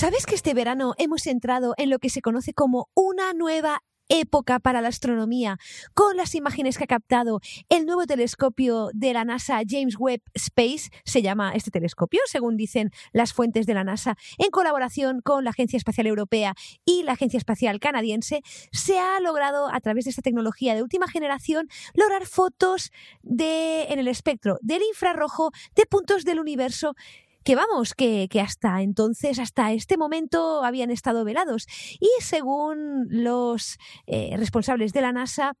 ¿Sabes que este verano hemos entrado en lo que se conoce como una nueva época para la astronomía, con las imágenes que ha captado el nuevo telescopio de la NASA James Webb Space, se llama este telescopio, según dicen las fuentes de la NASA, en colaboración con la Agencia Espacial Europea y la Agencia Espacial Canadiense, se ha logrado a través de esta tecnología de última generación lograr fotos de en el espectro del infrarrojo de puntos del universo que vamos, que, hasta entonces, hasta este momento habían estado velados. Y según los eh, responsables de la NASA,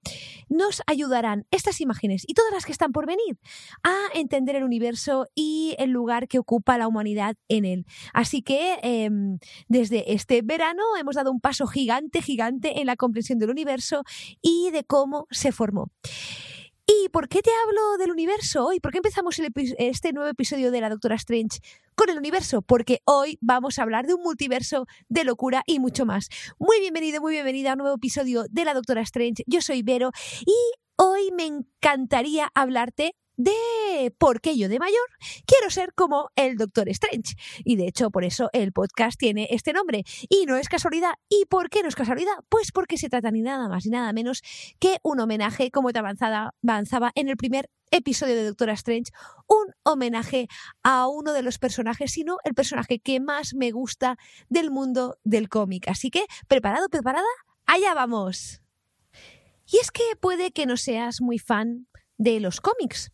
nos ayudarán estas imágenes y todas las que están por venir a entender el universo y el lugar que ocupa la humanidad en él. Así que em, desde este verano hemos dado un paso gigante, gigante en la comprensión del universo y de cómo se formó. ¿Y por qué te hablo del universo hoy? ¿Por qué empezamos este nuevo episodio de la Doctora Strange con el universo? Porque hoy vamos a hablar de un multiverso de locura y mucho más. Muy bienvenido, muy bienvenida a un nuevo episodio de la Doctora Strange. Yo soy Vero y hoy me encantaría hablarte de por qué yo de mayor quiero ser como el Doctor Strange. Y de hecho, por eso el podcast tiene este nombre. Y no es casualidad. ¿Y por qué no es casualidad? Pues porque se trata ni nada más ni nada menos que un homenaje, como te avanzaba, avanzaba en el primer episodio de Doctor Strange, un homenaje a uno de los personajes, sino el personaje que más me gusta del mundo del cómic. Así que, ¿preparado, preparada? Allá vamos. Y es que puede que no seas muy fan de los cómics.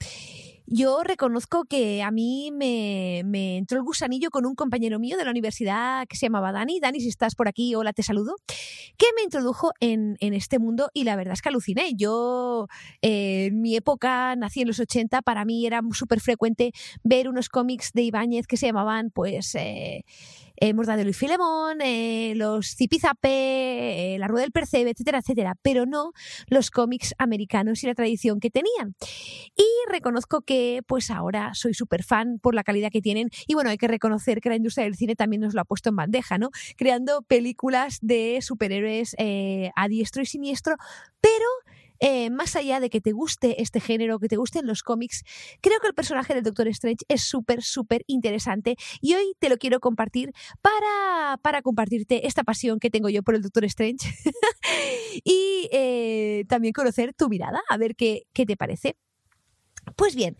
Yo reconozco que a mí me, entró el gusanillo con un compañero mío de la universidad que se llamaba Dani. Dani, si estás por aquí, hola, te saludo. Que me introdujo en, este mundo y la verdad es que aluciné. Yo, eh, en mi época, nací en los 80, para mí era súper frecuente ver unos cómics de Ibáñez que se llamaban, pues... Eh, eh, Mordadelo y Filemón, eh, los Zipizape, eh, La Rueda del Percebe, etcétera, etcétera, pero no los cómics americanos y la tradición que tenían. Y reconozco que pues ahora soy súper fan por la calidad que tienen y bueno, hay que reconocer que la industria del cine también nos lo ha puesto en bandeja, ¿no? Creando películas de superhéroes a diestro y siniestro, pero eh, más allá de que te guste este género, que te gusten los cómics, creo que el personaje del Doctor Strange es súper, súper interesante y hoy te lo quiero compartir para, para compartirte esta pasión que tengo yo por el Doctor Strange y eh, también conocer tu mirada, a ver qué, qué te parece. Pues bien,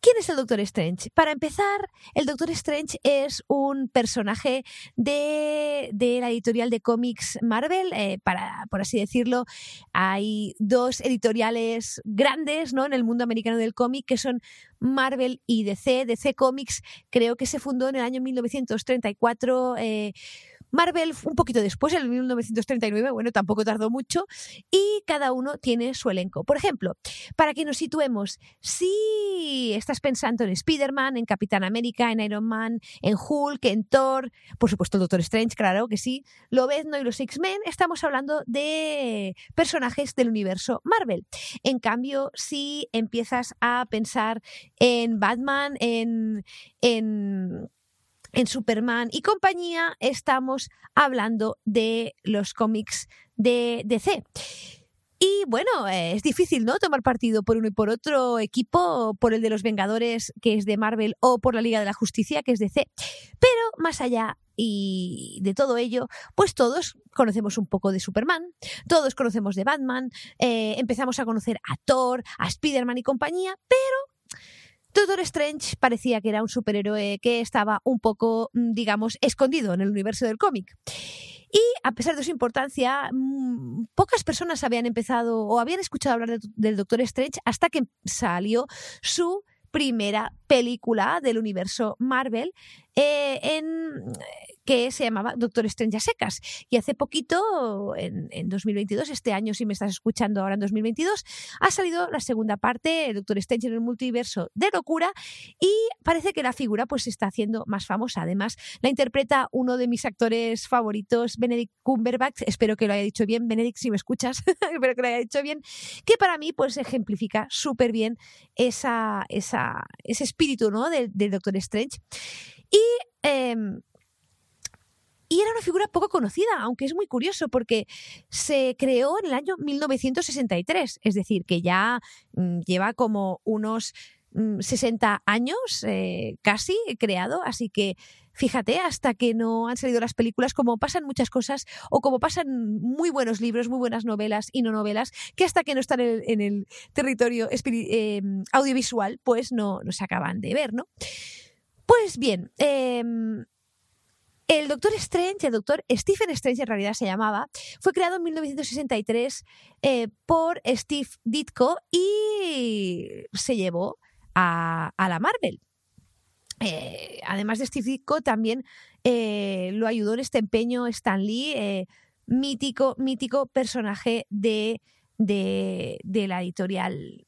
¿Quién es el Doctor Strange? Para empezar, el Doctor Strange es un personaje de, la editorial de cómics Marvel. Eh, para, por así decirlo, hay dos editoriales grandes ¿no? en el mundo americano del cómic que son Marvel y DC. DC Comics creo que se fundó en el año 1934. Marvel un poquito después, en el 1939, bueno, tampoco tardó mucho, y cada uno tiene su elenco. Por ejemplo, para que nos situemos, si estás pensando en Spider-Man, en Capitán América, en Iron Man, en Hulk, en Thor, por supuesto el Doctor Strange, claro que sí, Lobezno y los X-Men, estamos hablando de personajes del universo Marvel. En cambio, si empiezas a pensar en Batman, en, en en Superman y compañía estamos hablando de los cómics de DC. Y bueno, es difícil, ¿no? Tomar partido por uno y por otro equipo, por el de los Vengadores, que es de Marvel, o por la Liga de la Justicia, que es de DC. Pero más allá y de todo ello, pues todos conocemos un poco de Superman, todos conocemos de Batman, eh, empezamos a conocer a Thor, a Spider-Man y compañía, pero Doctor Strange parecía que era un superhéroe que estaba un poco, mm, digamos, escondido en el universo del cómic. Y a pesar de su importancia, mm, pocas personas habían empezado o habían escuchado hablar del Doctor Strange hasta que salió su primera película del universo Marvel eh, en que se llamaba Doctor Strange a secas. Y hace poquito, en, 2022, este año, si me estás escuchando ahora en 2022, ha salido la segunda parte, Doctor Strange en el multiverso de locura, y parece que la figura pues se está haciendo más famosa. Además, la interpreta uno de mis actores favoritos, Benedict Cumberbatch, espero que lo haya dicho bien, Benedict, si me escuchas, espero que lo haya dicho bien, que para mí pues ejemplifica súper bien esa, ese espíritu ¿no? del, Doctor Strange. Em, y era una figura poco conocida, aunque es muy curioso porque se creó en el año 1963, es decir, que ya mm, lleva como unos 60 mm, años eh, casi creado, así que fíjate, hasta que no han salido las películas, como pasan muchas cosas o como pasan muy buenos libros, muy buenas novelas y no novelas, que hasta que no están en el, territorio eh, audiovisual, pues no, no, se acaban de ver, ¿no? Pues bien, em, el Doctor Strange, el Doctor Stephen Strange en realidad se llamaba, fue creado en 1963 eh, por Steve Ditko y se llevó a, la Marvel. Eh, además de Steve Ditko, también eh, lo ayudó en este empeño Stan Lee, mítico, mítico personaje de, de, la editorial.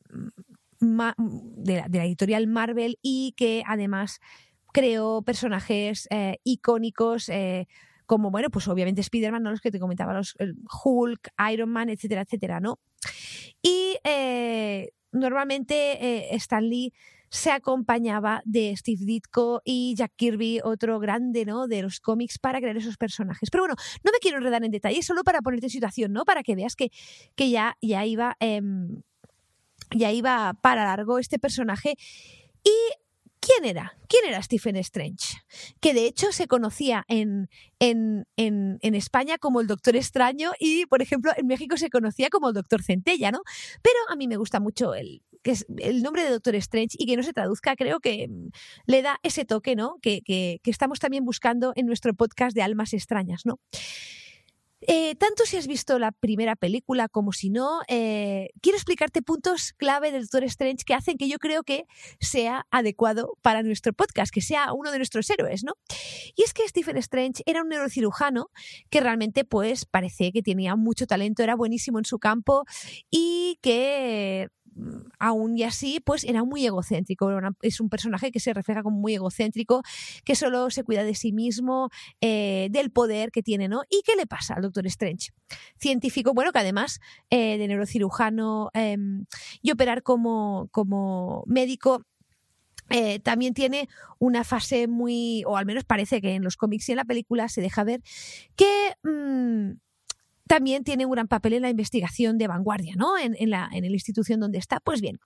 de la editorial Marvel y que además creó personajes eh, icónicos eh, como, bueno, pues obviamente Spider-Man, ¿no? los que te comentaba, los Hulk, Iron Man, etcétera, etcétera, ¿no? Y eh, normalmente Stan Lee se acompañaba de Steve Ditko y Jack Kirby, otro grande ¿no? de los cómics, para crear esos personajes. Pero bueno, no me quiero enredar en detalle, solo para ponerte en situación, ¿no? Para que veas que, que ya, ya iba. Em, ya iba para largo este personaje. Y ¿Quién era? ¿Quién era Stephen Strange? Que de hecho se conocía en, en, en, España como el Doctor Extraño y, por ejemplo, en México se conocía como el Doctor Centella, ¿no? Pero a mí me gusta mucho el, que es el nombre de Doctor Strange y que no se traduzca, creo que mm, le da ese toque, ¿no? Que, que, que estamos también buscando en nuestro podcast de Almas Extrañas, ¿no? Eh, tanto si has visto la primera película como si no, eh, quiero explicarte puntos clave del Doctor Strange que hacen que yo creo que sea adecuado para nuestro podcast, que sea uno de nuestros héroes, ¿no? Y es que Stephen Strange era un neurocirujano que realmente pues parece que tenía mucho talento, era buenísimo en su campo y que aún y así, pues era muy egocéntrico. Es un personaje que se refleja como muy egocéntrico, que solo se cuida de sí mismo, eh, del poder que tiene, ¿no? ¿Y qué le pasa al Doctor Strange? Científico, bueno, que además eh, de neurocirujano em, y operar como, como médico, eh, también tiene una fase muy, o al menos parece que en los cómics y en la película se deja ver que mm, también tiene un gran papel en la investigación de vanguardia, ¿no? En, la, en la, institución donde está. Pues bien,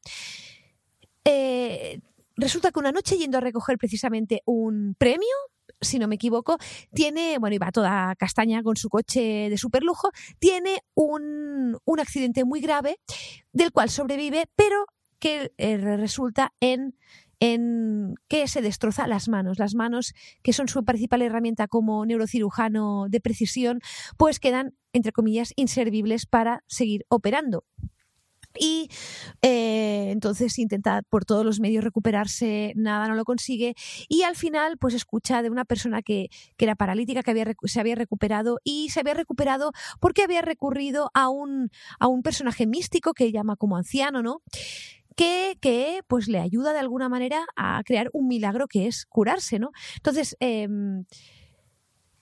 eh, resulta que una noche yendo a recoger precisamente un premio, si no me equivoco, tiene, bueno, iba toda castaña con su coche de superlujo, tiene un, un accidente muy grave del cual sobrevive, pero que eh, resulta en en que se destroza las manos. Las manos, que son su principal herramienta como neurocirujano de precisión, pues quedan, entre comillas, inservibles para seguir operando. Y eh, entonces intenta por todos los medios recuperarse, nada no lo consigue. Y al final, pues escucha de una persona que, que era paralítica, que había, se había recuperado y se había recuperado porque había recurrido a un, a un personaje místico que llama como anciano, ¿no? que, pues le ayuda de alguna manera a crear un milagro que es curarse, ¿no? Entonces, em,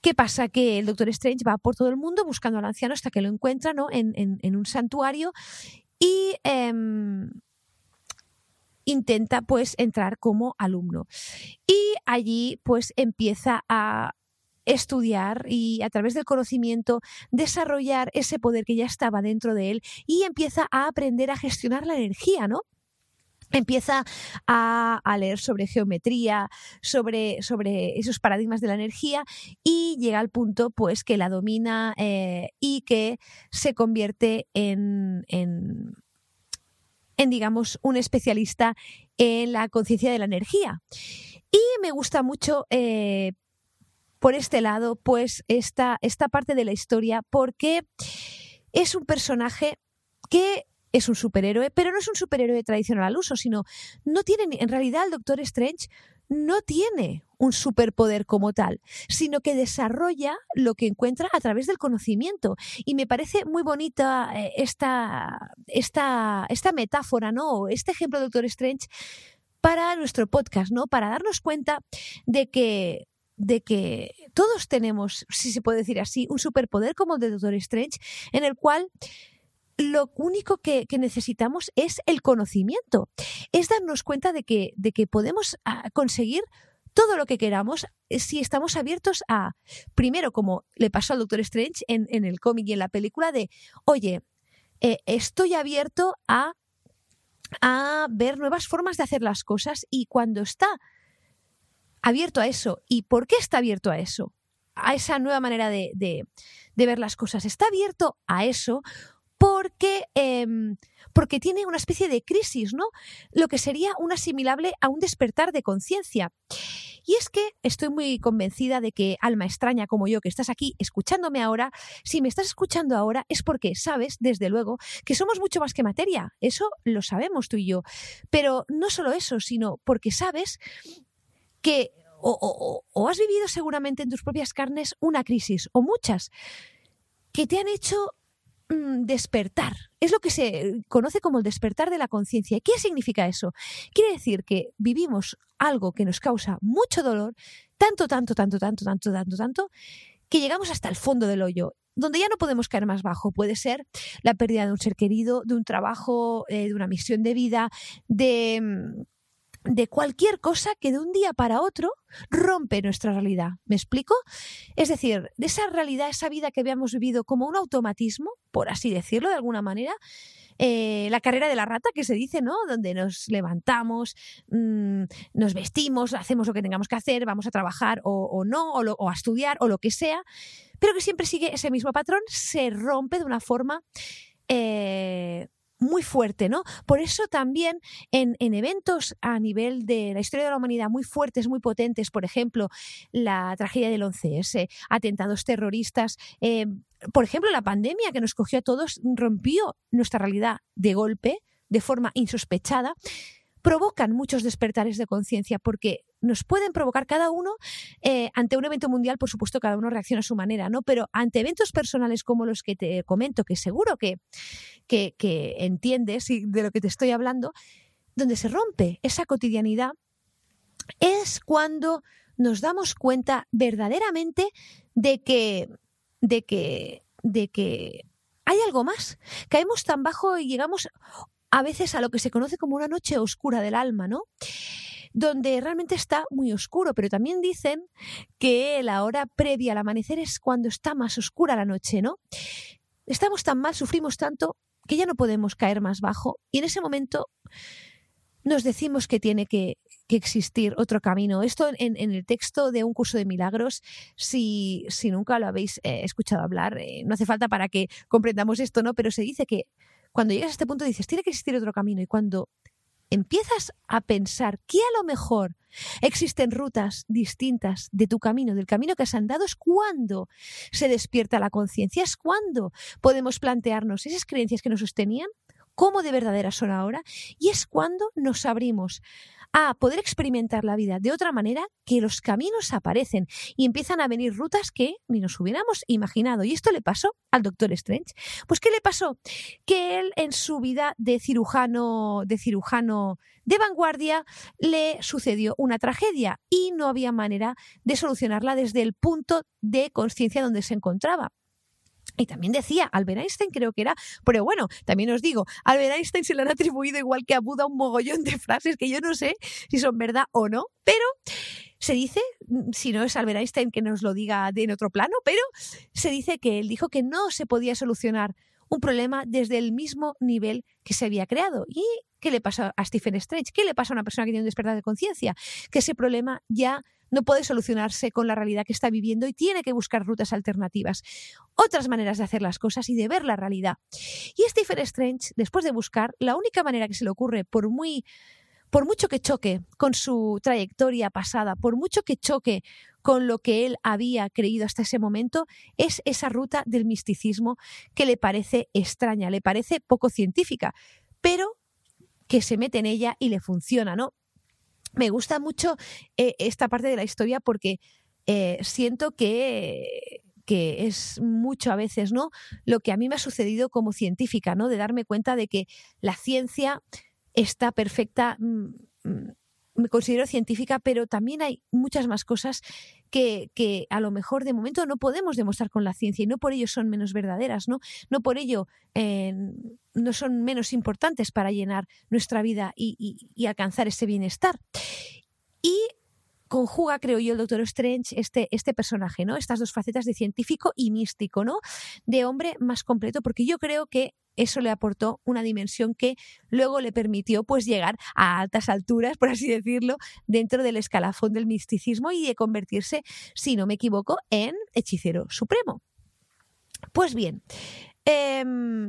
¿Qué pasa? Que el Doctor Strange va por todo el mundo buscando al anciano hasta que lo encuentra ¿no? en, un santuario y em, intenta pues entrar como alumno. Y allí pues empieza a estudiar y a través del conocimiento desarrollar ese poder que ya estaba dentro de él y empieza a aprender a gestionar la energía, ¿no? Empieza a, leer sobre geometría, sobre, sobre, esos paradigmas de la energía y llega al punto pues que la domina eh, y que se convierte en, en, digamos, un especialista en la conciencia de la energía. Y me gusta mucho eh, por este lado, pues, esta, esta parte de la historia, porque es un personaje que es un superhéroe, pero no es un superhéroe tradicional al uso, sino no tiene, en realidad el Doctor Strange no tiene un superpoder como tal, sino que desarrolla lo que encuentra a través del conocimiento. Y me parece muy bonita eh, esta, esta, esta metáfora, ¿no? Este ejemplo de Doctor Strange para nuestro podcast, ¿no? Para darnos cuenta de que de que todos tenemos, si se puede decir así, un superpoder como el de Doctor Strange, en el cual lo único que, necesitamos es el conocimiento, es darnos cuenta de que, de que podemos ah, conseguir todo lo que queramos eh, si estamos abiertos a, primero, como le pasó al Doctor Strange en, el cómic y en la película, de, oye, eh, estoy abierto a, ver nuevas formas de hacer las cosas y cuando está abierto a eso, ¿y por qué está abierto a eso? A esa nueva manera de ver las cosas. Está abierto a eso porque, em, porque tiene una especie de crisis, ¿no? Lo que sería un asimilable a un despertar de conciencia. Y es que estoy muy convencida de que alma extraña como yo que estás aquí escuchándome ahora, si me estás escuchando ahora es porque sabes, desde luego, que somos mucho más que materia. Eso lo sabemos tú y yo. Pero no solo eso, sino porque sabes que o, o has vivido seguramente en tus propias carnes una crisis o muchas que te han hecho despertar. Es lo que se conoce como el despertar de la conciencia. ¿Qué significa eso? Quiere decir que vivimos algo que nos causa mucho dolor, tanto, tanto, tanto, tanto, tanto, tanto, tanto, que llegamos hasta el fondo del hoyo donde ya no podemos caer más bajo. Puede ser la pérdida de un ser querido, de un trabajo, eh, de una misión de vida, de, mm, de cualquier cosa que de un día para otro rompe nuestra realidad. ¿Me explico? Es decir, de esa realidad, esa vida que habíamos vivido como un automatismo, por así decirlo de alguna manera, eh, la carrera de la rata que se dice, ¿no? Donde nos levantamos, mm, nos vestimos, hacemos lo que tengamos que hacer, vamos a trabajar o, no, o, a estudiar o lo que sea, pero que siempre sigue ese mismo patrón, se rompe de una forma eh, muy fuerte, ¿no? Por eso también en, eventos a nivel de la historia de la humanidad muy fuertes, muy potentes, por ejemplo, la tragedia del 11S, atentados terroristas, eh, por ejemplo, la pandemia que nos cogió a todos, rompió nuestra realidad de golpe, de forma insospechada, provocan muchos despertares de conciencia porque nos pueden provocar cada uno eh, ante un evento mundial, por supuesto, cada uno reacciona a su manera, ¿no? Pero ante eventos personales como los que te comento, que seguro que, que, entiendes de lo que te estoy hablando, donde se rompe esa cotidianidad, es cuando nos damos cuenta verdaderamente de que, de que, de que hay algo más. Caemos tan bajo y llegamos a veces a lo que se conoce como una noche oscura del alma, ¿no? Donde realmente está muy oscuro, pero también dicen que la hora previa al amanecer es cuando está más oscura la noche, ¿no? Estamos tan mal, sufrimos tanto, que ya no podemos caer más bajo y en ese momento nos decimos que tiene que, existir otro camino. Esto en, el texto de un curso de milagros, si, si nunca lo habéis eh, escuchado hablar, eh, no hace falta para que comprendamos esto, ¿no? Pero se dice que cuando llegas a este punto dices, tiene que existir otro camino. Y cuando empiezas a pensar que a lo mejor existen rutas distintas de tu camino, del camino que has andado, es cuando se despierta la conciencia, es cuando podemos plantearnos esas creencias que nos sostenían, cómo de verdaderas son ahora, y es cuando nos abrimos a poder experimentar la vida de otra manera que los caminos aparecen y empiezan a venir rutas que ni nos hubiéramos imaginado. Y esto le pasó al Doctor Strange. Pues ¿qué le pasó? Que él en su vida de cirujano, de cirujano de vanguardia le sucedió una tragedia y no había manera de solucionarla desde el punto de conciencia donde se encontraba. Y también decía, Albert Einstein creo que era, pero bueno, también os digo, Albert Einstein se le han atribuido igual que a Buda un mogollón de frases que yo no sé si son verdad o no, pero se dice, mm, si no es Albert Einstein que nos lo diga en otro plano, pero se dice que él dijo que no se podía solucionar un problema desde el mismo nivel que se había creado. ¿Y qué le pasa a Stephen Strange? ¿Qué le pasa a una persona que tiene un despertar de conciencia? Que ese problema ya no puede solucionarse con la realidad que está viviendo y tiene que buscar rutas alternativas, otras maneras de hacer las cosas y de ver la realidad. Y Stephen Strange, después de buscar, la única manera que se le ocurre, por muy por mucho que choque con su trayectoria pasada, por mucho que choque con lo que él había creído hasta ese momento, es esa ruta del misticismo que le parece extraña, le parece poco científica, pero que se mete en ella y le funciona, ¿no? Me gusta mucho eh, esta parte de la historia porque eh, siento que que es mucho a veces, ¿no? Lo que a mí me ha sucedido como científica, ¿no? De darme cuenta de que la ciencia está perfecta, mm, mm, me considero científica, pero también hay muchas más cosas que, que, a lo mejor de momento no podemos demostrar con la ciencia y no por ello son menos verdaderas, ¿no? No por ello eh, no son menos importantes para llenar nuestra vida y, y alcanzar ese bienestar. Y conjuga, creo yo, el Doctor Strange este, este personaje, ¿no? Estas dos facetas de científico y místico, ¿no? De hombre más completo, porque yo creo que eso le aportó una dimensión que luego le permitió pues llegar a altas alturas, por así decirlo, dentro del escalafón del misticismo y de convertirse, si no me equivoco, en hechicero supremo. Pues bien, em,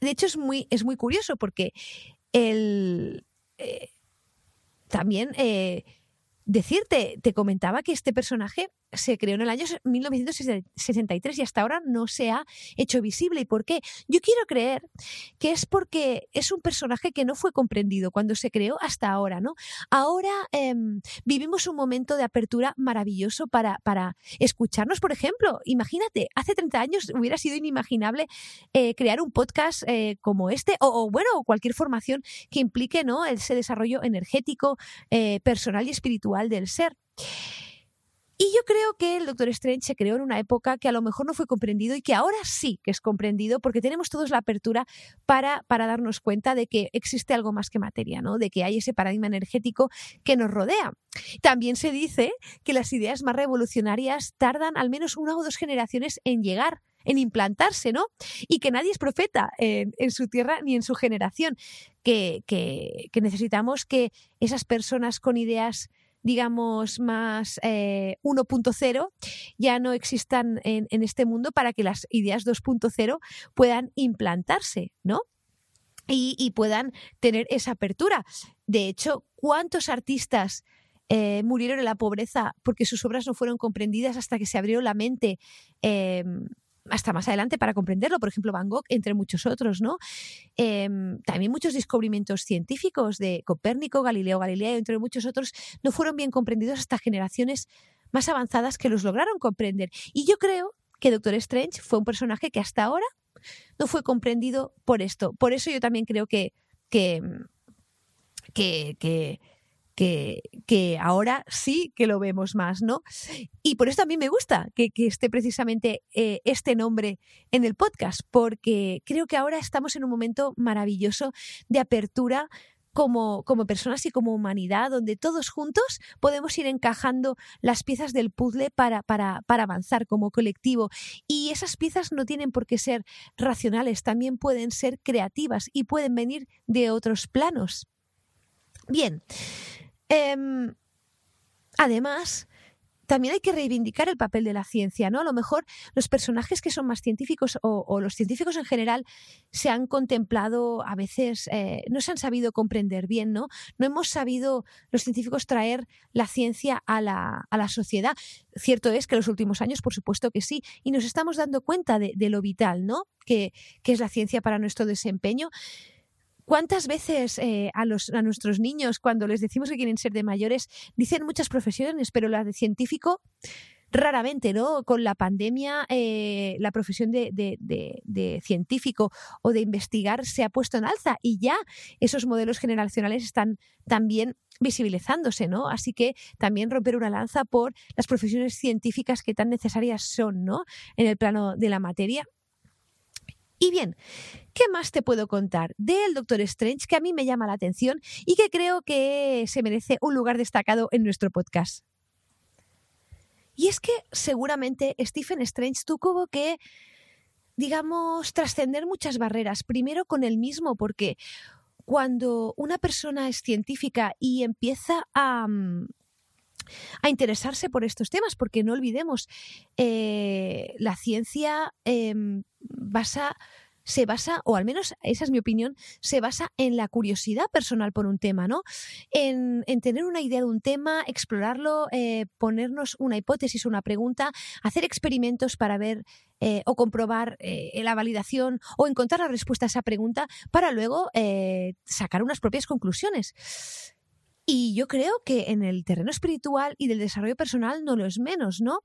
de hecho es muy, es muy curioso porque el, eh, también eh, decirte, te comentaba que este personaje se creó en el año 1963 y hasta ahora no se ha hecho visible. ¿Y por qué? Yo quiero creer que es porque es un personaje que no fue comprendido cuando se creó hasta ahora, ¿no? Ahora em, vivimos un momento de apertura maravilloso para, para escucharnos, por ejemplo. Imagínate, hace 30 años hubiera sido inimaginable eh, crear un podcast eh, como este o, bueno, cualquier formación que implique ¿no? ese desarrollo energético, eh, personal y espiritual del ser. Y yo creo que el Doctor Strange se creó en una época que a lo mejor no fue comprendido y que ahora sí que es comprendido porque tenemos todos la apertura para, para darnos cuenta de que existe algo más que materia, ¿no? de que hay ese paradigma energético que nos rodea. También se dice que las ideas más revolucionarias tardan al menos una o dos generaciones en llegar en implantarse, ¿no? Y que nadie es profeta en, su tierra ni en su generación, que, que, que necesitamos que esas personas con ideas digamos, más 1.0 eh, ya no existan en, este mundo para que las ideas 2.0 puedan implantarse, ¿no? Y, puedan tener esa apertura. De hecho, ¿cuántos artistas eh, murieron en la pobreza porque sus obras no fueron comprendidas hasta que se abrió la mente em, hasta más adelante para comprenderlo, por ejemplo Van Gogh, entre muchos otros, ¿no? Em, también muchos descubrimientos científicos de Copérnico, Galileo Galileo, entre muchos otros, no fueron bien comprendidos hasta generaciones más avanzadas que los lograron comprender. Y yo creo que Doctor Strange fue un personaje que hasta ahora no fue comprendido por esto. Por eso yo también creo que, que que, ahora sí que lo vemos más, ¿no? Y por eso a mí me gusta que, esté precisamente eh, este nombre en el podcast, porque creo que ahora estamos en un momento maravilloso de apertura como, como, personas y como humanidad, donde todos juntos podemos ir encajando las piezas del puzzle para, para, para, avanzar como colectivo. Y esas piezas no tienen por qué ser racionales, también pueden ser creativas y pueden venir de otros planos. Bien, Em, además, también hay que reivindicar el papel de la ciencia, ¿no? A lo mejor los personajes que son más científicos o, los científicos en general se han contemplado a veces, eh, no se han sabido comprender bien, ¿no? No hemos sabido los científicos traer la ciencia a la, a la sociedad. Cierto es que en los últimos años, por supuesto que sí, y nos estamos dando cuenta de, de lo vital, ¿no? Que, que es la ciencia para nuestro desempeño. ¿Cuántas veces eh, a, los, a nuestros niños, cuando les decimos que quieren ser de mayores, dicen muchas profesiones, pero la de científico raramente, ¿no? Con la pandemia, eh, la profesión de, de, científico o de investigar se ha puesto en alza y ya esos modelos generacionales están también visibilizándose, ¿no? Así que también romper una lanza por las profesiones científicas que tan necesarias son, ¿no? En el plano de la materia y bien, ¿qué más te puedo contar del Doctor Strange que a mí me llama la atención y que creo que se merece un lugar destacado en nuestro podcast? Y es que seguramente Stephen Strange tuvo que, digamos, trascender muchas barreras. Primero con él mismo, porque cuando una persona es científica y empieza a, mm, a interesarse por estos temas, porque no olvidemos, eh, la ciencia em, basa se basa, o al menos esa es mi opinión, se basa en la curiosidad personal por un tema, ¿no? En, tener una idea de un tema, explorarlo, eh, ponernos una hipótesis, una pregunta, hacer experimentos para ver eh, o comprobar eh, la validación o encontrar la respuesta a esa pregunta para luego sacar unas propias conclusiones. Y yo creo que en el terreno espiritual y del desarrollo personal no lo es menos, ¿no?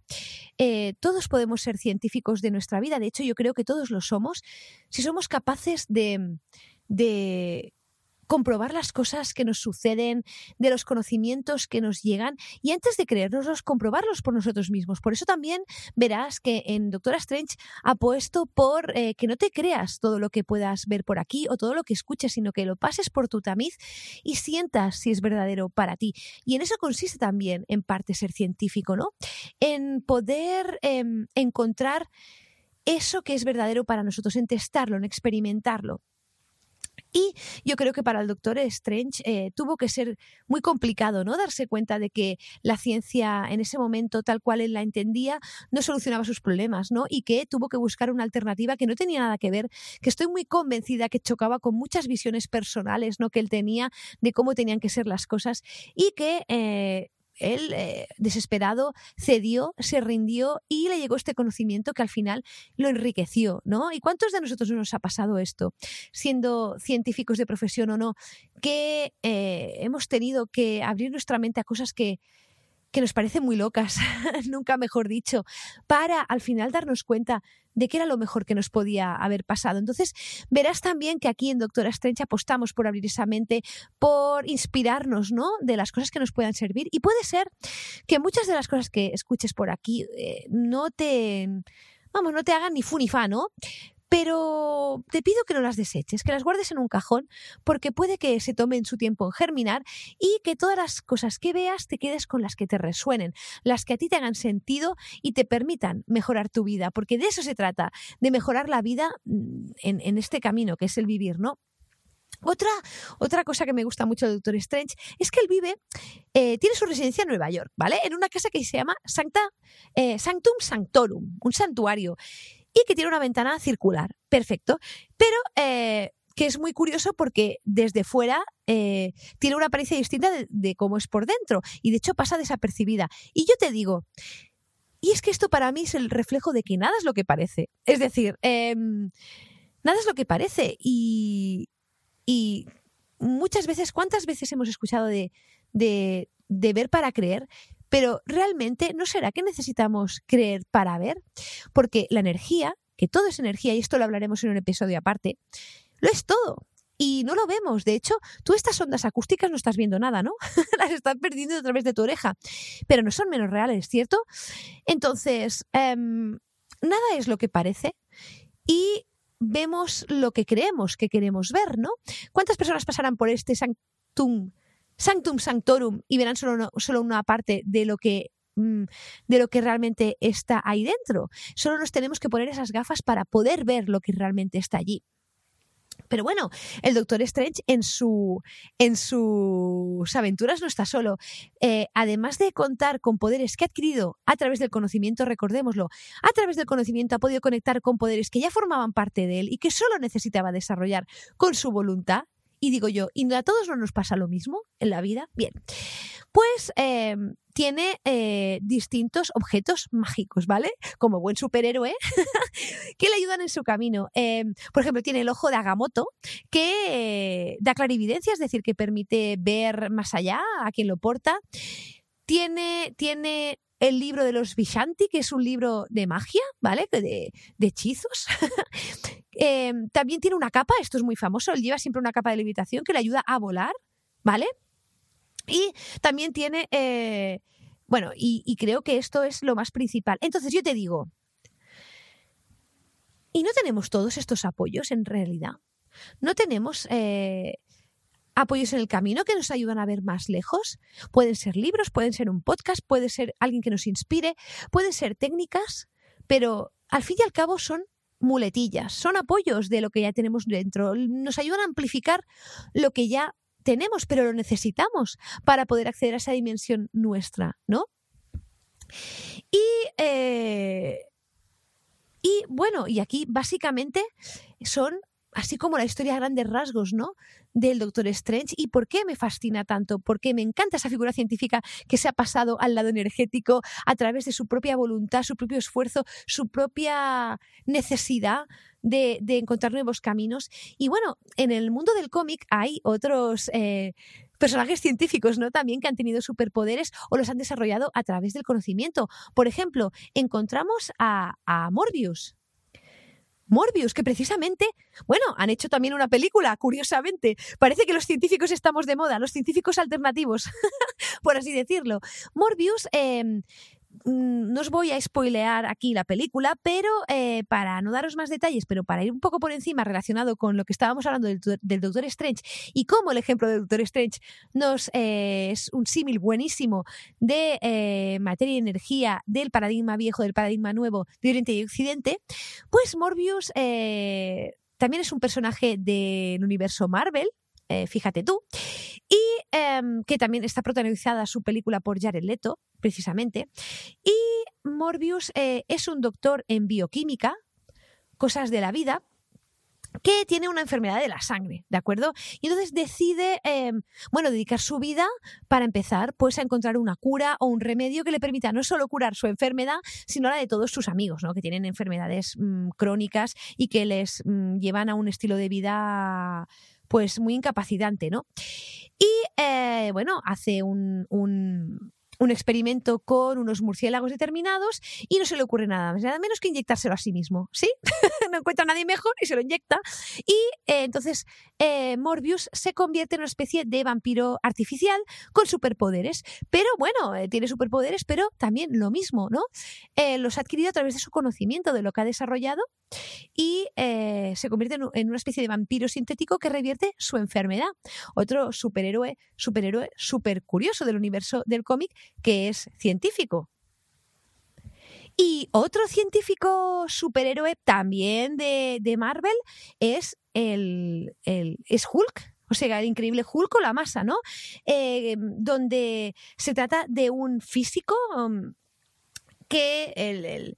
Eh, todos podemos ser científicos de nuestra vida, de hecho yo creo que todos lo somos, si somos capaces de, de comprobar las cosas que nos suceden, de los conocimientos que nos llegan y antes de creérnoslos, comprobarlos por nosotros mismos. Por eso también verás que en Doctora Strange ha puesto por eh, que no te creas todo lo que puedas ver por aquí o todo lo que escuches, sino que lo pases por tu tamiz y sientas si es verdadero para ti. Y en eso consiste también, en parte, ser científico, ¿no? En poder em, encontrar eso que es verdadero para nosotros, en testarlo, en experimentarlo. Y yo creo que para el doctor Strange eh, tuvo que ser muy complicado, ¿no? Darse cuenta de que la ciencia en ese momento, tal cual él la entendía, no solucionaba sus problemas, ¿no? Y que tuvo que buscar una alternativa que no tenía nada que ver, que estoy muy convencida que chocaba con muchas visiones personales, ¿no? Que él tenía de cómo tenían que ser las cosas y que eh, él, eh, desesperado, cedió, se rindió y le llegó este conocimiento que al final lo enriqueció, ¿no? ¿Y cuántos de nosotros nos ha pasado esto, siendo científicos de profesión o no, que eh, hemos tenido que abrir nuestra mente a cosas que que nos parecen muy locas, nunca mejor dicho, para al final darnos cuenta de que era lo mejor que nos podía haber pasado. Entonces, verás también que aquí en Doctora Strange apostamos por abrir esa mente, por inspirarnos, ¿no? De las cosas que nos puedan servir. Y puede ser que muchas de las cosas que escuches por aquí eh, no te, vamos, no te hagan ni fu ni fa, ¿no? Pero te pido que no las deseches, que las guardes en un cajón, porque puede que se tomen su tiempo en germinar y que todas las cosas que veas te quedes con las que te resuenen, las que a ti te hagan sentido y te permitan mejorar tu vida, porque de eso se trata, de mejorar la vida mm, en, este camino que es el vivir, ¿no? Otra, otra cosa que me gusta mucho del Doctor Strange es que él vive, eh, tiene su residencia en Nueva York, ¿vale? En una casa que se llama eh, Sanctum Sanctorum, un santuario y que tiene una ventana circular. Perfecto. Pero eh, que es muy curioso porque desde fuera eh, tiene una apariencia distinta de, cómo es por dentro y de hecho pasa desapercibida. Y yo te digo, y es que esto para mí es el reflejo de que nada es lo que parece. Es decir, em, nada es lo que parece y, y muchas veces, ¿cuántas veces hemos escuchado de, de, de ver para creer? Pero realmente, ¿no será que necesitamos creer para ver? Porque la energía, que todo es energía, y esto lo hablaremos en un episodio aparte, lo es todo. Y no lo vemos. De hecho, tú estas ondas acústicas no estás viendo nada, ¿no? Las estás perdiendo a través de tu oreja. Pero no son menos reales, ¿cierto? Entonces, em, nada es lo que parece. Y vemos lo que creemos que queremos ver, ¿no? ¿Cuántas personas pasarán por este sanctum Sanctum Sanctorum y verán solo, solo una parte de lo que mm, de lo que realmente está ahí dentro. Solo nos tenemos que poner esas gafas para poder ver lo que realmente está allí. Pero bueno, el Doctor Strange en, su, en sus aventuras no está solo. Eh, además de contar con poderes que ha adquirido a través del conocimiento, recordémoslo, a través del conocimiento ha podido conectar con poderes que ya formaban parte de él y que solo necesitaba desarrollar con su voluntad, y digo yo, ¿y a todos no nos pasa lo mismo en la vida? Bien, pues eh, tiene eh, distintos objetos mágicos, ¿vale? Como buen superhéroe, que le ayudan en su camino. Eh, por ejemplo, tiene el ojo de Agamotto, que da clarividencia, es decir, que permite ver más allá a quien lo porta. Tiene, tiene el libro de los Vishanti, que es un libro de magia, ¿vale? De, de hechizos. Em, también tiene una capa, esto es muy famoso, él lleva siempre una capa de levitación que le ayuda a volar, ¿vale? Y también tiene, eh, bueno, y, creo que esto es lo más principal. Entonces yo te digo, ¿y no tenemos todos estos apoyos en realidad? ¿No tenemos eh, apoyos en el camino que nos ayudan a ver más lejos? Pueden ser libros, pueden ser un podcast, puede ser alguien que nos inspire, pueden ser técnicas, pero al fin y al cabo son muletillas, son apoyos de lo que ya tenemos dentro, nos ayudan a amplificar lo que ya tenemos, pero lo necesitamos para poder acceder a esa dimensión nuestra, ¿no? Y eh, Y bueno, y aquí básicamente son así como la historia a grandes rasgos, ¿no? Del Doctor Strange y por qué me fascina tanto, porque me encanta esa figura científica que se ha pasado al lado energético a través de su propia voluntad, su propio esfuerzo, su propia necesidad de, encontrar nuevos caminos. Y bueno, en el mundo del cómic hay otros eh, personajes científicos, ¿no? También que han tenido superpoderes o los han desarrollado a través del conocimiento. Por ejemplo, encontramos a, a Morbius. Morbius, que precisamente, bueno, han hecho también una película, curiosamente. Parece que los científicos estamos de moda, los científicos alternativos, por así decirlo. Morbius em, no os voy a spoilear aquí la película, pero eh, para no daros más detalles, pero para ir un poco por encima relacionado con lo que estábamos hablando del, Doctor Strange y cómo el ejemplo del Doctor Strange nos eh, es un símil buenísimo de eh, materia y energía del paradigma viejo, del paradigma nuevo de Oriente y Occidente, pues Morbius también es un personaje del universo Marvel, fíjate tú, y em, que también está protagonizada su película por Jared Leto, precisamente. Y Morbius eh, es un doctor en bioquímica, cosas de la vida, que tiene una enfermedad de la sangre, ¿de acuerdo? Y entonces decide, em, bueno, dedicar su vida para empezar, pues, a encontrar una cura o un remedio que le permita no solo curar su enfermedad, sino la de todos sus amigos, ¿no? Que tienen enfermedades mm, crónicas y que les mm, llevan a un estilo de vida pues muy incapacitante, ¿no? Y eh, bueno, hace un, un experimento con unos murciélagos determinados y no se le ocurre nada más, nada menos que inyectárselo a sí mismo, ¿sí? no encuentra a nadie mejor y se lo inyecta. Y eh, entonces eh, Morbius se convierte en una especie de vampiro artificial con superpoderes. Pero bueno, eh, tiene superpoderes, pero también lo mismo, ¿no? los ha adquirido a través de su conocimiento de lo que ha desarrollado y se convierte en una especie de vampiro sintético que revierte su enfermedad. Otro superhéroe, superhéroe súper curioso del universo del cómic que es científico. Y otro científico superhéroe también de, Marvel es el, es Hulk, o sea, el increíble Hulk o la masa, ¿no? Eh, donde se trata de un físico um, que el, el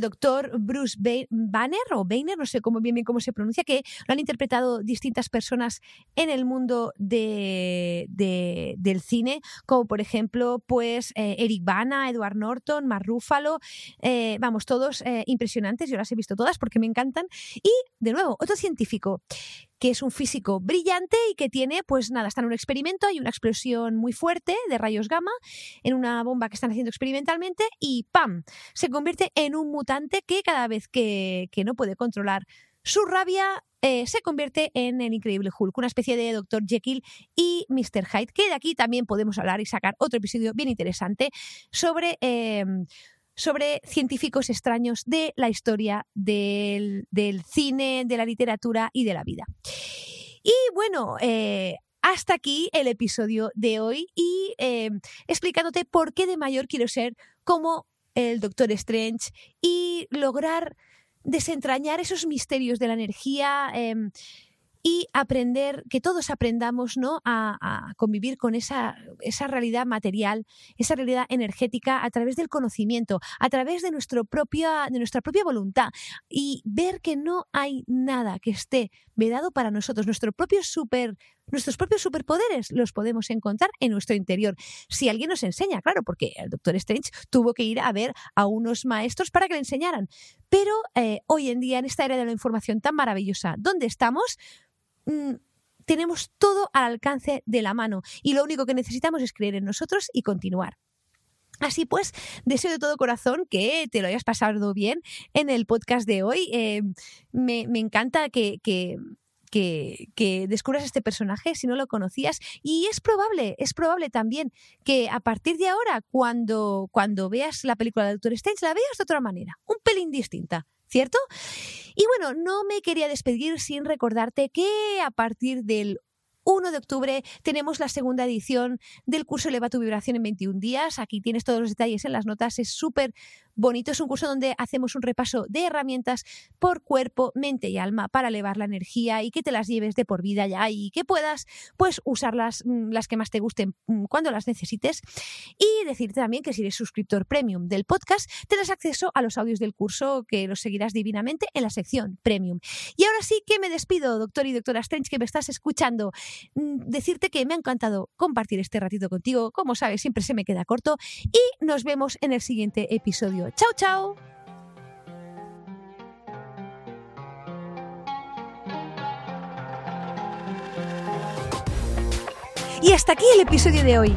doctor Bruce Banner o Banner, no sé cómo bien, bien cómo se pronuncia, que lo han interpretado distintas personas en el mundo de, del cine, como por ejemplo, pues eh, Eric Bana, Edward Norton, Mark Ruffalo, eh, vamos, todos eh, impresionantes, yo las he visto todas porque me encantan. Y de nuevo, otro científico que es un físico brillante y que tiene, pues nada, está en un experimento, hay una explosión muy fuerte de rayos gamma en una bomba que están haciendo experimentalmente y ¡pam! Se convierte en un mutante que cada vez que, no puede controlar su rabia eh, se convierte en el increíble Hulk, una especie de Dr. Jekyll y Mr. Hyde, que de aquí también podemos hablar y sacar otro episodio bien interesante sobre em, sobre científicos extraños de la historia del, cine, de la literatura y de la vida. Y bueno, eh, hasta aquí el episodio de hoy y eh, explicándote por qué de mayor quiero ser como el Doctor Strange y lograr desentrañar esos misterios de la energía. Em, y aprender, que todos aprendamos ¿no? a, convivir con esa, esa, realidad material, esa realidad energética a través del conocimiento, a través de, nuestro propia, de nuestra propia voluntad y ver que no hay nada que esté vedado para nosotros. Nuestro propio super, nuestros propios superpoderes los podemos encontrar en nuestro interior. Si alguien nos enseña, claro, porque el doctor Strange tuvo que ir a ver a unos maestros para que le enseñaran. Pero eh, hoy en día, en esta era de la información tan maravillosa, ¿dónde estamos? Mm, tenemos todo al alcance de la mano y lo único que necesitamos es creer en nosotros y continuar. Así pues, deseo de todo corazón que te lo hayas pasado bien en el podcast de hoy. Eh, me, encanta que, que, que, descubras este personaje si no lo conocías. Y es probable, es probable también que a partir de ahora, cuando, cuando veas la película de Doctor Strange, la veas de otra manera, un pelín distinta. ¿Cierto? Y bueno, no me quería despedir sin recordarte que a partir del 1 de octubre tenemos la segunda edición del curso Eleva tu vibración en 21 días. Aquí tienes todos los detalles en las notas. Es súper bonito. Es un curso donde hacemos un repaso de herramientas por cuerpo, mente y alma para elevar la energía y que te las lleves de por vida ya y que puedas pues usarlas mm, las que más te gusten mm, cuando las necesites. Y decirte también que si eres suscriptor premium del podcast, tendrás acceso a los audios del curso que los seguirás divinamente en la sección premium. Y ahora sí que me despido, doctor y doctora Strange, que me estás escuchando. Mm, decirte que me ha encantado compartir este ratito contigo. Como sabes, siempre se me queda corto. Y nos vemos en el siguiente Chao, chao. Y hasta aquí el episodio de hoy.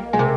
thank you